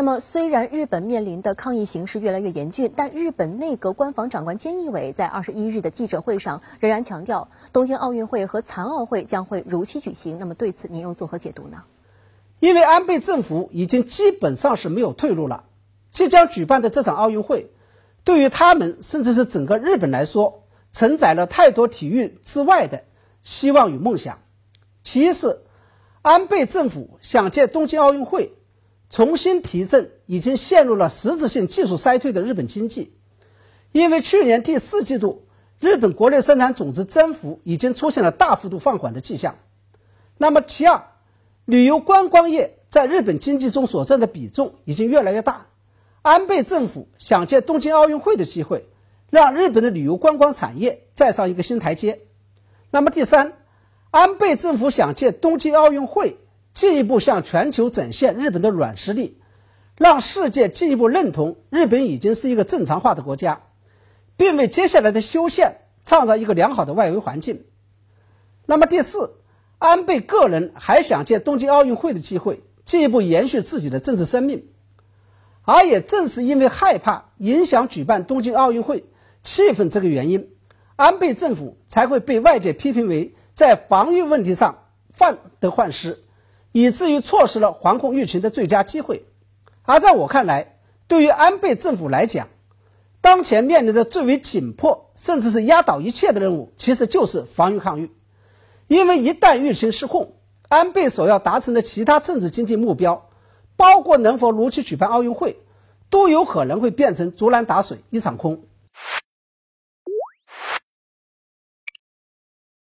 那么，虽然日本面临的抗议形势越来越严峻，但日本内阁官房长官菅义伟在二十一日的记者会上仍然强调，东京奥运会和残奥会将会如期举行。那么，对此您又作何解读呢？因为安倍政府已经基本上是没有退路了，即将举办的这场奥运会，对于他们甚至是整个日本来说，承载了太多体育之外的希望与梦想。其一是，安倍政府想借东京奥运会。重新提振已经陷入了实质性技术衰退的日本经济，因为去年第四季度日本国内生产总值增幅已经出现了大幅度放缓的迹象。那么其二，旅游观光业在日本经济中所占的比重已经越来越大。安倍政府想借东京奥运会的机会，让日本的旅游观光产业再上一个新台阶。那么第三，安倍政府想借东京奥运会。进一步向全球展现日本的软实力，让世界进一步认同日本已经是一个正常化的国家，并为接下来的修宪创造一个良好的外围环境。那么第四，安倍个人还想借东京奥运会的机会进一步延续自己的政治生命，而也正是因为害怕影响举办东京奥运会气氛这个原因，安倍政府才会被外界批评为在防御问题上患得患失。以至于错失了防控疫情的最佳机会，而在我看来，对于安倍政府来讲，当前面临的最为紧迫，甚至是压倒一切的任务，其实就是防御抗疫。因为一旦疫情失控，安倍所要达成的其他政治经济目标，包括能否如期举办奥运会，都有可能会变成竹篮打水一场空。